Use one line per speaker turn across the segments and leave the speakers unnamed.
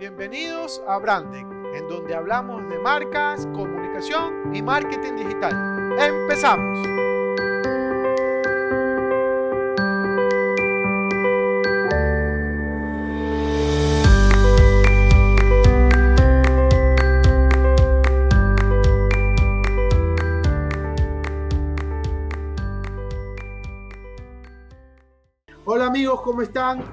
Bienvenidos a Branding, en donde hablamos de marcas, comunicación y marketing digital. ¡Empezamos! Hola amigos, ¿cómo están?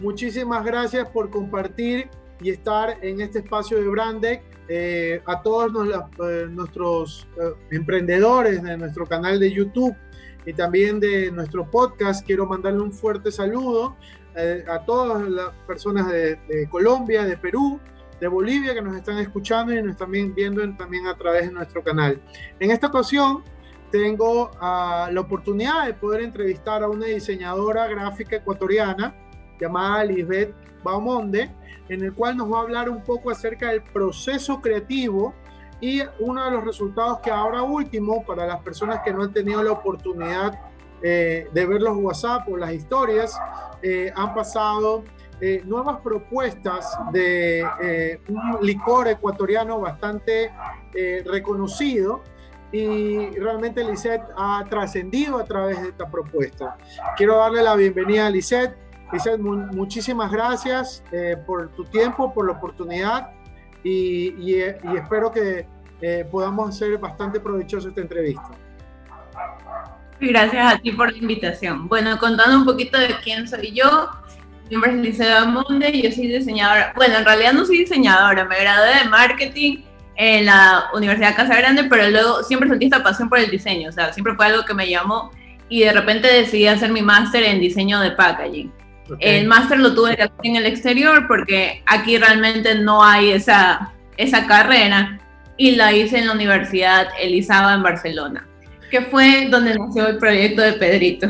Muchísimas gracias por compartir y estar en este espacio de Brandec. Eh, a todos eh, nuestros eh, emprendedores de nuestro canal de YouTube y también de nuestro podcast, quiero mandarle un fuerte saludo a todas las personas de, Colombia, de Perú, de Bolivia que nos están escuchando y nos están viendo también a través de nuestro canal. En esta ocasión tengo ah, la oportunidad de poder entrevistar a una diseñadora gráfica ecuatoriana llamada Lisbeth Baumonde, en el cual nos va a hablar un poco acerca del proceso creativo y uno de los resultados que ahora último, para las personas que no han tenido la oportunidad eh, de ver los WhatsApp o las historias, eh, han pasado eh, nuevas propuestas de un licor ecuatoriano bastante reconocido y realmente Lisette ha trascendido a través de esta propuesta. Quiero darle la bienvenida a Lisette. Lisette, muchísimas gracias eh, por tu tiempo, por la oportunidad y, y, espero que eh, podamos hacer bastante provechosa esta entrevista.
Gracias a ti por la invitación. Bueno, contando un poquito de quién soy yo, mi nombre es Lisette Monde, yo soy diseñadora. Bueno, en realidad no soy diseñadora, me gradué de marketing en la Universidad Casa Grande, pero luego siempre sentí esta pasión por el diseño, o sea, siempre fue algo que me llamó y de repente decidí hacer mi máster en diseño de packaging. El máster lo tuve que hacer en el exterior porque aquí realmente no hay esa, esa carrera y la hice en la Universidad Elizaba en Barcelona, que fue donde nació el proyecto de Pedrito.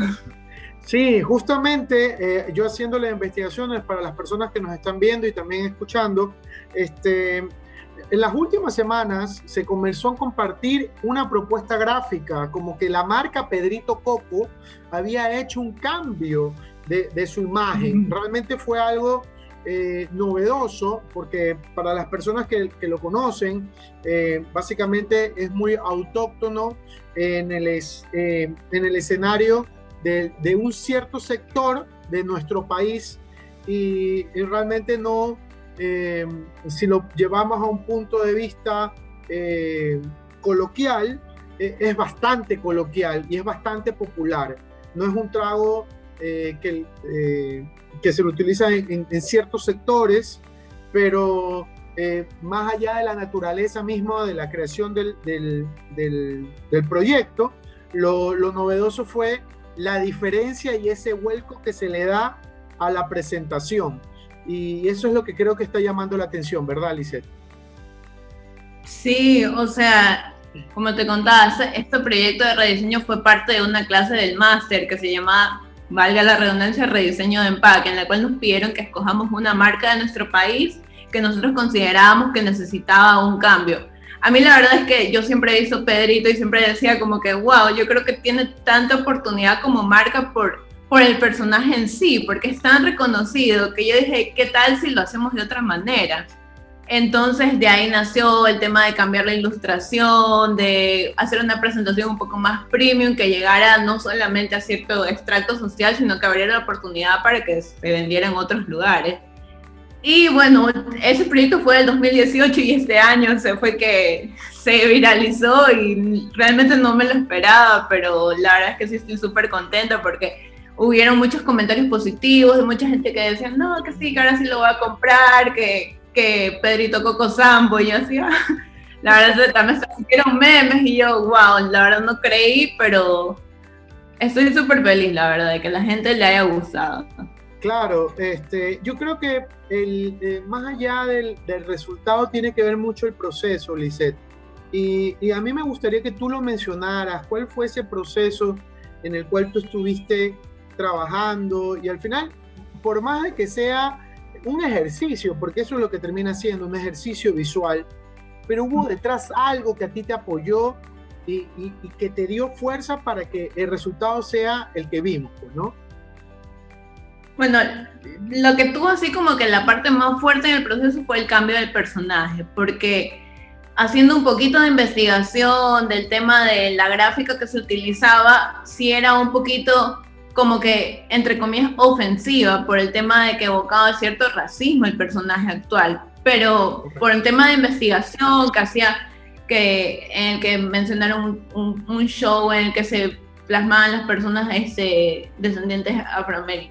Sí, justamente eh, yo haciendo las investigaciones para las personas que nos están viendo y también escuchando, este, en las últimas semanas se comenzó a compartir una propuesta gráfica, como que la marca Pedrito Coco había hecho un cambio de, su imagen. Realmente fue algo eh, novedoso porque para las personas que, lo conocen, eh, básicamente es muy autóctono en el, eh, en el escenario de, un cierto sector de nuestro país y, realmente no, si lo llevamos a un punto de vista coloquial, es bastante coloquial y es bastante popular. No es un trago eh, que, eh, que, se lo utiliza en, ciertos sectores, pero eh, más allá de la naturaleza misma de la creación del, del, proyecto, lo, lo, novedoso fue la diferencia y ese vuelco que se le da a la presentación. Y eso es lo que creo que está llamando la atención, ¿verdad, Lisette?
Sí, o sea, como te contaba, este proyecto de rediseño fue parte de una clase del máster que se llama valga la redundancia, rediseño de empaque, en la cual nos pidieron que escojamos una marca de nuestro país que nosotros considerábamos que necesitaba un cambio. A mí la verdad es que yo siempre he visto Pedrito y siempre decía como que, wow, yo creo que tiene tanta oportunidad como marca por, por el personaje en sí, porque es tan reconocido que yo dije, ¿qué tal si lo hacemos de otra manera? Entonces de ahí nació el tema de cambiar la ilustración, de hacer una presentación un poco más premium, que llegara no solamente a cierto extracto social, sino que abriera la oportunidad para que se vendiera en otros lugares. Y bueno, ese proyecto fue del 2018 y este año se fue que se viralizó y realmente no me lo esperaba, pero la verdad es que sí estoy súper contenta porque hubieron muchos comentarios positivos de mucha gente que decía, no, que sí, que ahora sí lo voy a comprar, que, que Pedrito Coco Sambo, y yo hacía, la verdad también se memes y yo, wow, la verdad no creí, pero estoy súper feliz, la verdad, de que la gente le haya gustado.
Claro, este, yo creo que el, eh, más allá del, del, resultado tiene que ver mucho el proceso, Lisette. Y, y, a mí me gustaría que tú lo mencionaras, cuál fue ese proceso en el cual tú estuviste trabajando y al final, por más de que sea un ejercicio, porque eso es lo que termina siendo, un ejercicio visual, pero hubo detrás algo que a ti te apoyó y, que te dio fuerza para que el resultado sea el que vimos, pues, ¿no?
Bueno, lo que tuvo así como que la parte más fuerte en el proceso fue el cambio del personaje, porque haciendo un poquito de investigación del tema de la gráfica que se utilizaba, sí era un poquito como que, entre comillas, ofensiva por el tema de que evocaba cierto racismo el personaje actual, pero por el tema de investigación que hacía, que, en el que mencionaron un, show en el que se plasmaban las personas este, descendientes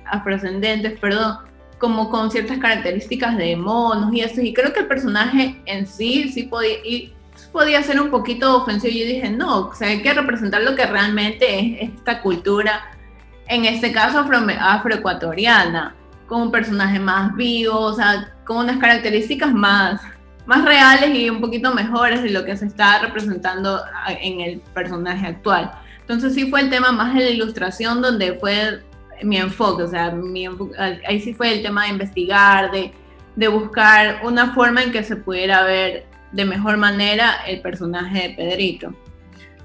afrodescendientes, perdón, como con ciertas características de monos y eso, y creo que el personaje en sí sí podía, y podía ser un poquito ofensivo, yo dije, no, o sea, hay que representar lo que realmente es esta cultura, en este caso afro, afroecuatoriana, con un personaje más vivo, o sea, con unas características más, más reales y un poquito mejores de lo que se está representando en el personaje actual. Entonces sí fue el tema más de la ilustración donde fue mi enfoque, o sea, ahí sí fue el tema de investigar, de, de buscar una forma en que se pudiera ver de mejor manera el personaje de Pedrito.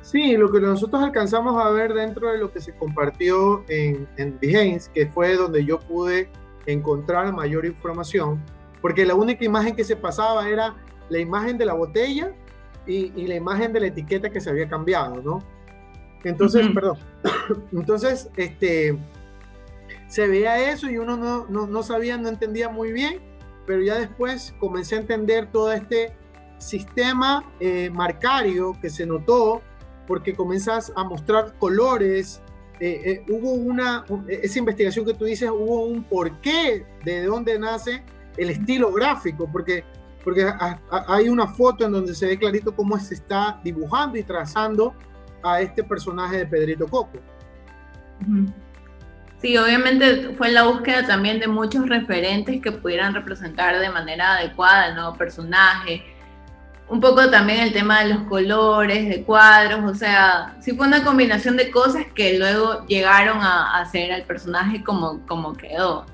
Sí, lo que nosotros alcanzamos a ver dentro de lo que se compartió en, en Behance, que fue donde yo pude encontrar mayor información, porque la única imagen que se pasaba era la imagen de la botella y, y la imagen de la etiqueta que se había cambiado, ¿no? Entonces, perdón, entonces, este, se veía eso y uno no, no, no, sabía, no entendía muy bien, pero ya después comencé a entender todo este sistema eh, marcario que se notó porque comenzas a mostrar colores. Eh, eh, hubo una, esa investigación que tú dices, hubo un porqué de dónde nace el estilo gráfico, porque, porque hay una foto en donde se ve clarito cómo se está dibujando y trazando a este personaje de Pedrito Coco.
Sí, obviamente fue la búsqueda también de muchos referentes que pudieran representar de manera adecuada el nuevo personaje. Un poco también el tema de los colores, de cuadros, o sea, sí fue una combinación de cosas que luego llegaron a, hacer al personaje como, como quedó.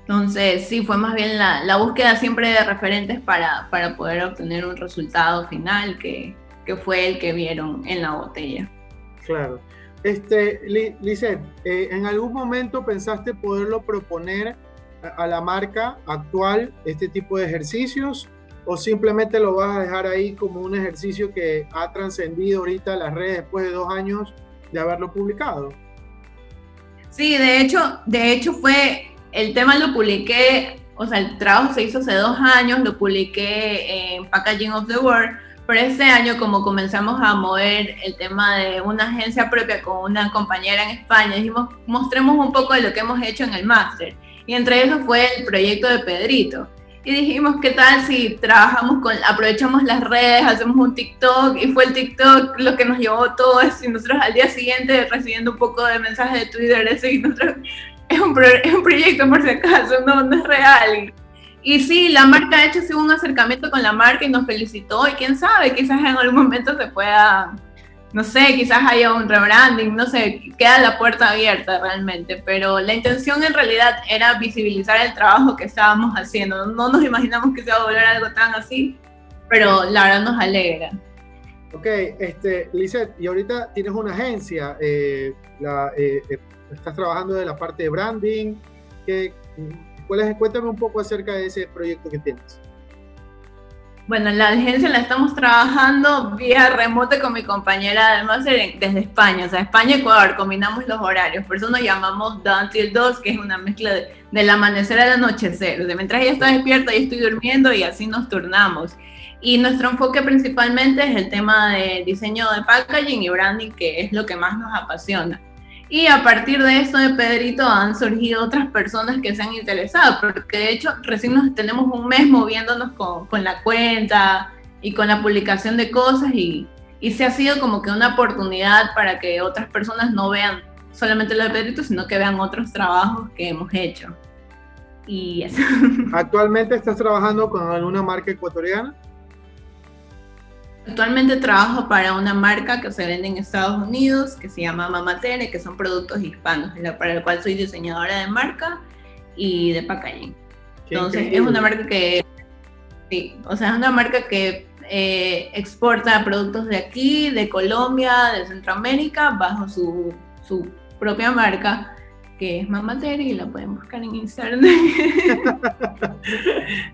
Entonces, sí, fue más bien la, la búsqueda siempre de referentes para, para, poder obtener un resultado final que, que fue el que vieron en la botella.
Claro. Este, Lizeth, eh, ¿en algún momento pensaste poderlo proponer a, la marca actual este tipo de ejercicios? ¿O simplemente lo vas a dejar ahí como un ejercicio que ha trascendido ahorita las redes después de dos años de haberlo publicado?
Sí, de hecho, de hecho fue, el tema lo publiqué, o sea, el trabajo se hizo hace dos años, lo publiqué en Packaging of the World, pero este año, como comenzamos a mover el tema de una agencia propia con una compañera en España, dijimos, mostremos un poco de lo que hemos hecho en el máster. Y entre eso fue el proyecto de Pedrito. Y dijimos, ¿qué tal si trabajamos con, aprovechamos las redes, hacemos un TikTok? Y fue el TikTok lo que nos llevó todo. Y nosotros al día siguiente recibiendo un poco de mensajes de Twitter, eso, y nosotros, es un, es un proyecto por si acaso, no, no es real. Y sí, la marca ha hecho sí, un acercamiento con la marca y nos felicitó y quién sabe, quizás en algún momento se pueda, no sé, quizás haya un rebranding, no sé, queda la puerta abierta realmente, pero la intención en realidad era visibilizar el trabajo que estábamos haciendo. No nos imaginamos que se va a volver algo tan así, pero la verdad nos alegra.
Ok, este, Lizeth, y ahorita tienes una agencia, eh, la, eh, eh, estás trabajando de la parte de branding, ¿qué, cuéntame un poco acerca de ese proyecto que tienes.
Bueno, la agencia la estamos trabajando vía remota con mi compañera además desde España, o sea, España-Ecuador, combinamos los horarios, por eso nos llamamos Until 2, que es una mezcla de, del amanecer al anochecer, o sea, mientras ella está despierta, yo estoy durmiendo y así nos turnamos. Y nuestro enfoque principalmente es el tema de diseño de packaging y branding, que es lo que más nos apasiona. Y a partir de esto de Pedrito han surgido otras personas que se han interesado, porque de hecho recién nos tenemos un mes moviéndonos con, con la cuenta y con la publicación de cosas y, y, se ha sido como que una oportunidad para que otras personas no vean solamente lo de Pedrito, sino que vean otros trabajos que hemos hecho. Y eso.
¿Actualmente estás trabajando con alguna marca ecuatoriana?
Actualmente trabajo para una marca que se vende en Estados Unidos, que se llama Mamatere, que son productos hispanos, para el cual soy diseñadora de marca y de packaging. Entonces, es una marca que, sí, o sea, es una marca que eh, exporta productos de aquí, de Colombia, de Centroamérica, bajo su, su propia marca que es Mamatera y la pueden buscar en Instagram.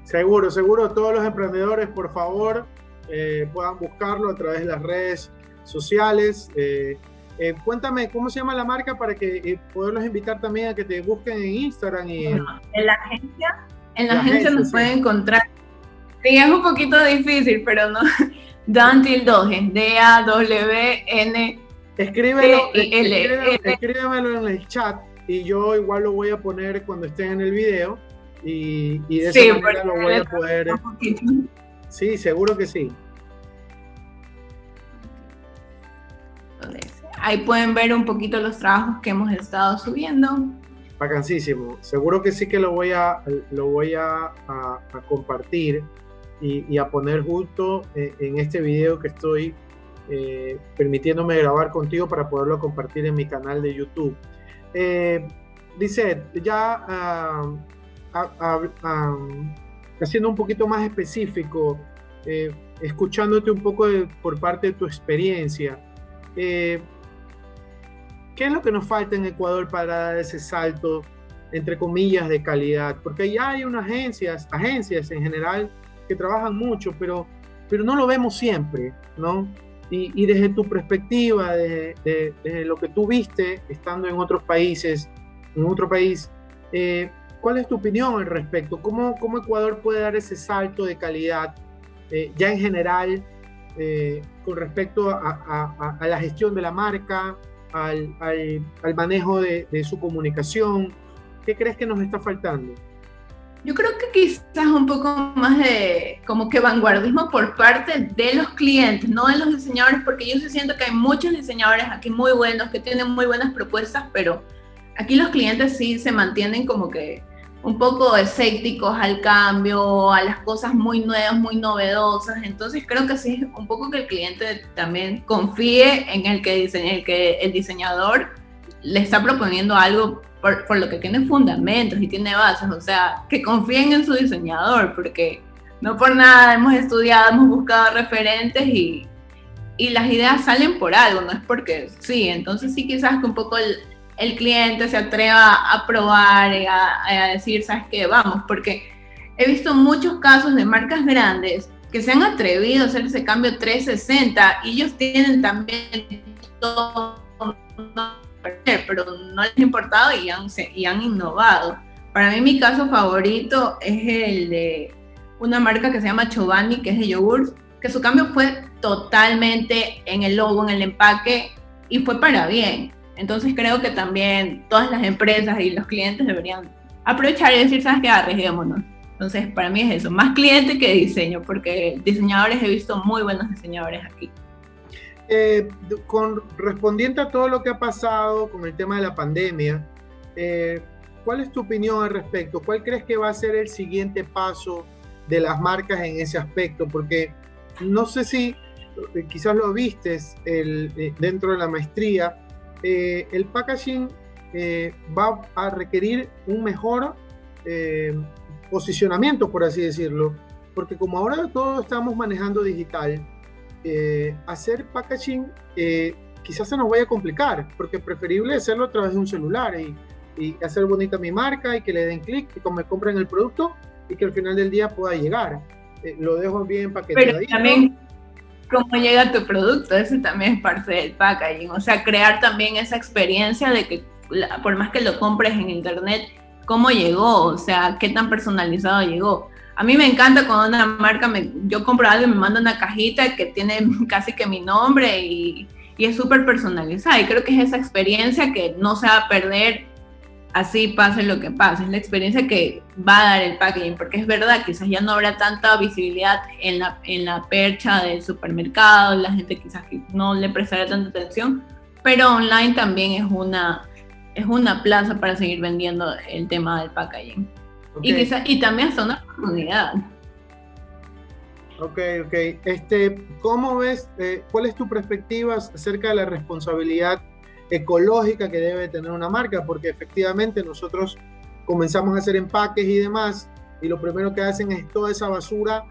seguro, seguro, todos los emprendedores, por favor, eh, puedan buscarlo a través de las redes sociales. Eh, eh, cuéntame, ¿cómo se llama la marca para que poderlos invitar también a que te busquen en Instagram? Y
en la agencia, en la, agencia, nos pueden encontrar. Sí, es un poquito difícil, pero no. Dantil Doge, D-A-W-N.
Escríbelo, escríbemelo en el chat y yo igual lo voy a poner cuando esté en el video y, de esa manera lo voy a poder. Sí, seguro que sí.
Ahí pueden ver un poquito los trabajos que hemos estado subiendo.
Bacanísimo. Seguro que sí que lo voy a, lo voy a, compartir y, a poner justo en este video que estoy eh, permitiéndome grabar contigo para poderlo compartir en mi canal de YouTube. Eh, dice, ya uh, haciendo un poquito más específico, eh, escuchándote un poco por parte de tu experiencia, eh, ¿qué es lo que nos falta en Ecuador para dar ese salto, entre comillas, de calidad? Porque ya hay unas agencias, agencias en general, que trabajan mucho, pero, pero no lo vemos siempre, ¿no? Y, desde tu perspectiva, desde, lo que tú viste estando en otros países, en otro país, eh, ¿cuál es tu opinión al respecto? ¿Cómo, ¿Cómo, Ecuador puede dar ese salto de calidad eh, ya en general eh, con respecto a, la gestión de la marca, al, manejo de, su comunicación? ¿Qué crees que nos está faltando?
Yo creo que quizás un poco más de como que vanguardismo por parte de los clientes, no de los diseñadores, porque yo siento que hay muchos diseñadores aquí muy buenos que tienen muy buenas propuestas, pero aquí los clientes sí se mantienen como que un poco escépticos al cambio, a las cosas muy nuevas, muy novedosas. Entonces creo que sí, un poco que el cliente también confíe en el que, el, diseñador le está proponiendo algo por, lo que tiene fundamentos y tiene bases, o sea, que confíen en su diseñador, porque no por nada hemos estudiado, hemos buscado referentes y, y las ideas salen por algo, no es porque sí, entonces sí quizás que un poco el, el cliente se atreva a probar y a, a, decir, ¿sabes qué? Vamos, porque he visto muchos casos de marcas grandes que se han atrevido a hacer ese cambio 360 y ellos tienen también todo pero no les ha importado y han, y han innovado. Para mí mi caso favorito es el de una marca que se llama Chobani, que es de yogur, que su cambio fue totalmente en el logo, en el empaque y fue para bien. Entonces creo que también todas las empresas y los clientes deberían aprovechar y decir, ¿sabes qué? Arriesguémonos. Entonces para mí es eso, más cliente que diseño, porque diseñadores he visto muy buenos diseñadores aquí.
Eh, con, respondiente a todo lo que ha pasado con el tema de la pandemia, eh, ¿cuál es tu opinión al respecto? ¿Cuál crees que va a ser el siguiente paso de las marcas en ese aspecto? Porque no sé si eh, quizás lo vistes el, dentro de la maestría, el packaging va a requerir un mejor posicionamiento, por así decirlo, porque como ahora todo estamos manejando digital, eh, hacer packaging eh, quizás se nos vaya a complicar, porque es preferible hacerlo a través de un celular y, hacer bonita mi marca y que le den clic y que me compren el producto y que al final del día pueda llegar. Eh, lo dejo bien paquetado.
Pero también cómo llega tu producto, eso también es parte del packaging. O sea, crear también esa experiencia de que por más que lo compres en internet, cómo llegó, o sea, qué tan personalizado llegó. A mí me encanta cuando una marca, me, yo compro algo y me manda una cajita que tiene casi que mi nombre y, y es súper personalizada. Y creo que es esa experiencia que no se va a perder así pase lo que pase. Es la experiencia que va a dar el packaging, porque es verdad, quizás ya no habrá tanta visibilidad en la, en la percha del supermercado, la gente quizás no le prestará tanta atención, pero online también es una, es una plaza para seguir vendiendo el tema del packaging. Y, y también son una oportunidad.
Ok, ok. Este, ¿Cómo ves, eh, cuál es tu perspectiva acerca de la responsabilidad ecológica que debe tener una marca? Porque efectivamente nosotros comenzamos a hacer empaques y demás, y lo primero que hacen es toda esa basura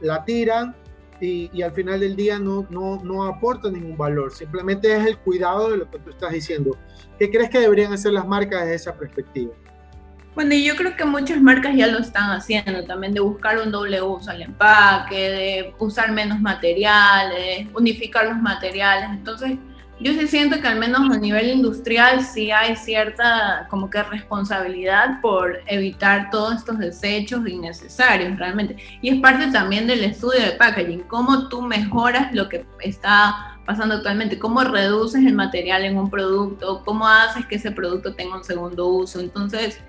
la tiran y, al final del día no, no, no aporta ningún valor, simplemente es el cuidado de lo que tú estás diciendo. ¿Qué crees que deberían hacer las marcas desde esa perspectiva?
Bueno, y yo creo que muchas marcas ya lo están haciendo, también de buscar un doble uso al empaque, de usar menos materiales, unificar los materiales. Entonces, yo sí siento que al menos a nivel industrial sí hay cierta como que responsabilidad por evitar todos estos desechos innecesarios realmente. Y es parte también del estudio de packaging, cómo tú mejoras lo que está pasando actualmente, cómo reduces el material en un producto, cómo haces que ese producto tenga un segundo uso. Entonces,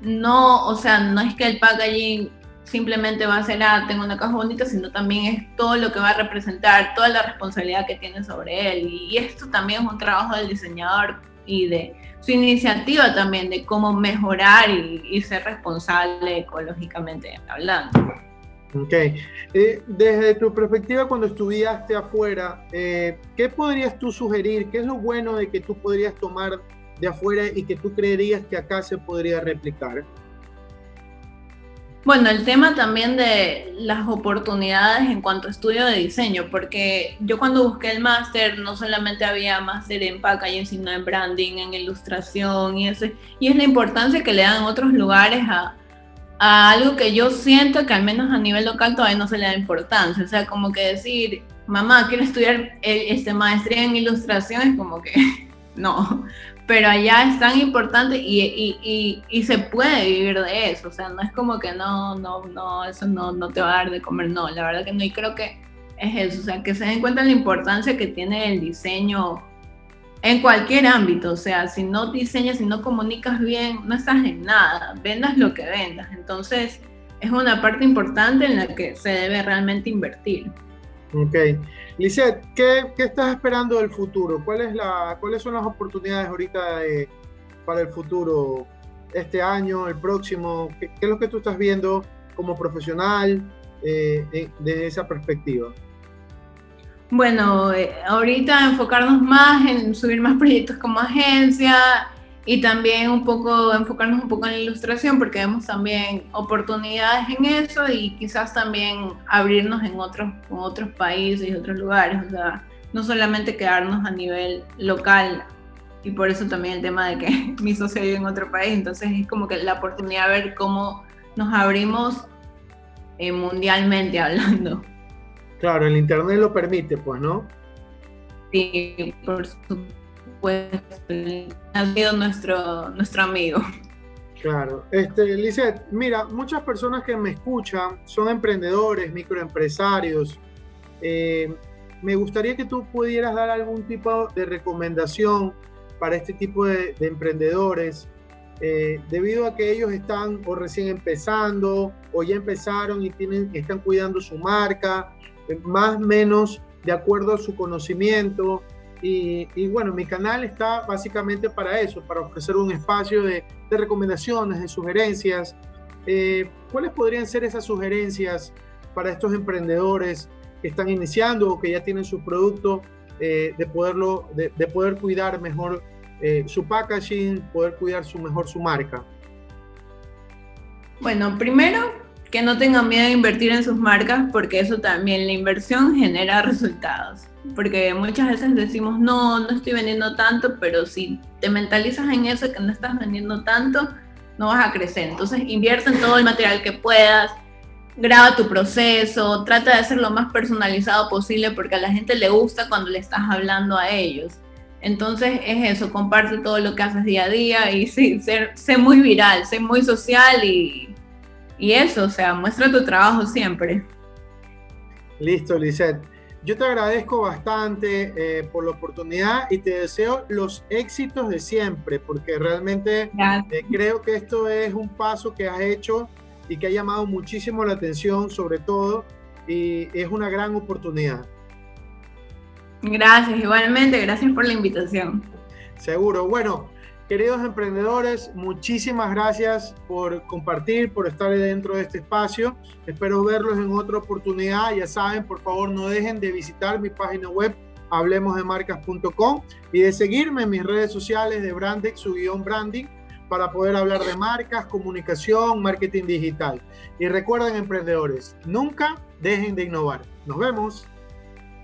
no, o sea, no es que el packaging simplemente va a ser, ah, tengo una caja bonita, sino también es todo lo que va a representar, toda la responsabilidad que tiene sobre él. Y esto también es un trabajo del diseñador y de su iniciativa también de cómo mejorar y, ser responsable ecológicamente hablando.
Ok. Eh, desde tu perspectiva, cuando estudiaste afuera, eh, ¿qué podrías tú sugerir? ¿Qué es lo bueno de que tú podrías tomar de afuera y que tú creerías que acá se podría replicar?
Bueno, el tema también de las oportunidades en cuanto a estudio de diseño, porque yo cuando busqué el máster no solamente había máster en packaging, sino en branding, en ilustración y eso, y es la importancia que le dan otros lugares a, a algo que yo siento que al menos a nivel local todavía no se le da importancia, o sea, como que decir, mamá, quiero estudiar eh, este, maestría en ilustración, es como que no, pero allá es tan importante y, y, y, se puede vivir de eso, o sea, no es como que no, no, no, eso no, no te va a dar de comer, no, la verdad que no, y creo que es eso, o sea, que se den cuenta la importancia que tiene el diseño en cualquier ámbito, o sea, si no diseñas, si no comunicas bien, no estás en nada, vendas lo que vendas, entonces es una parte importante en la que se debe realmente invertir.
Ok. Lisette, ¿qué, ¿qué, estás esperando del futuro? ¿Cuál la, ¿Cuáles son las oportunidades ahorita para el futuro? Este año, el próximo, ¿qué, es lo que tú estás viendo como profesional eh, desde esa perspectiva?
Bueno, eh, ahorita enfocarnos más en subir más proyectos como agencia, y también un poco enfocarnos un poco en la ilustración porque vemos también oportunidades en eso y quizás también abrirnos en otros, en otros países y otros lugares, o sea, no solamente quedarnos a nivel local y por eso también el tema de que mi socio vive en otro país, entonces es como que la oportunidad de ver cómo nos abrimos eh, mundialmente hablando.
Claro, el Internet lo permite, pues, ¿no?
Sí, por supuesto pues ha sido nuestro, nuestro amigo.
Claro, este, Lizeth, mira, muchas personas que me escuchan son emprendedores, microempresarios. Eh, me gustaría que tú pudieras dar algún tipo de recomendación para este tipo de, emprendedores, eh, debido a que ellos están o recién empezando o ya empezaron y tienen, están cuidando su marca, eh, más o menos de acuerdo a su conocimiento, y, bueno, mi canal está básicamente para eso, para ofrecer un espacio de, recomendaciones, de sugerencias. Eh, ¿Cuáles podrían ser esas sugerencias para estos emprendedores que están iniciando o que ya tienen su producto, eh, de, poderlo, de, poder cuidar mejor eh, su packaging, poder cuidar su, mejor su marca?
Bueno, primero que no tengan miedo de invertir en sus marcas porque eso también, la inversión genera resultados porque muchas veces decimos, no, no estoy vendiendo tanto, pero si te mentalizas en eso, que no estás vendiendo tanto, no vas a crecer. Entonces invierte en todo el material que puedas, graba tu proceso, trata de hacer lo más personalizado posible porque a la gente le gusta cuando le estás hablando a ellos. Entonces es eso, comparte todo lo que haces día a día y sí, sé, muy viral, sé muy social y, y eso, o sea, muestra tu trabajo siempre.
Listo, Lisette. Yo te agradezco bastante eh, por la oportunidad y te deseo los éxitos de siempre, porque realmente eh, creo que esto es un paso que has hecho y que ha llamado muchísimo la atención, sobre todo, y es una gran oportunidad.
Gracias, igualmente, gracias por la invitación.
Seguro. Bueno, Queridos emprendedores, muchísimas gracias por compartir, por estar dentro de este espacio. Espero verlos en otra oportunidad. Ya saben, por favor, no dejen de visitar mi página web hablemosdemarcas.com y de seguirme en mis redes sociales de Brandex, su guion branding, para poder hablar de marcas, comunicación, marketing digital. Y recuerden, emprendedores, nunca dejen de innovar. Nos vemos.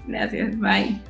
Gracias, bye.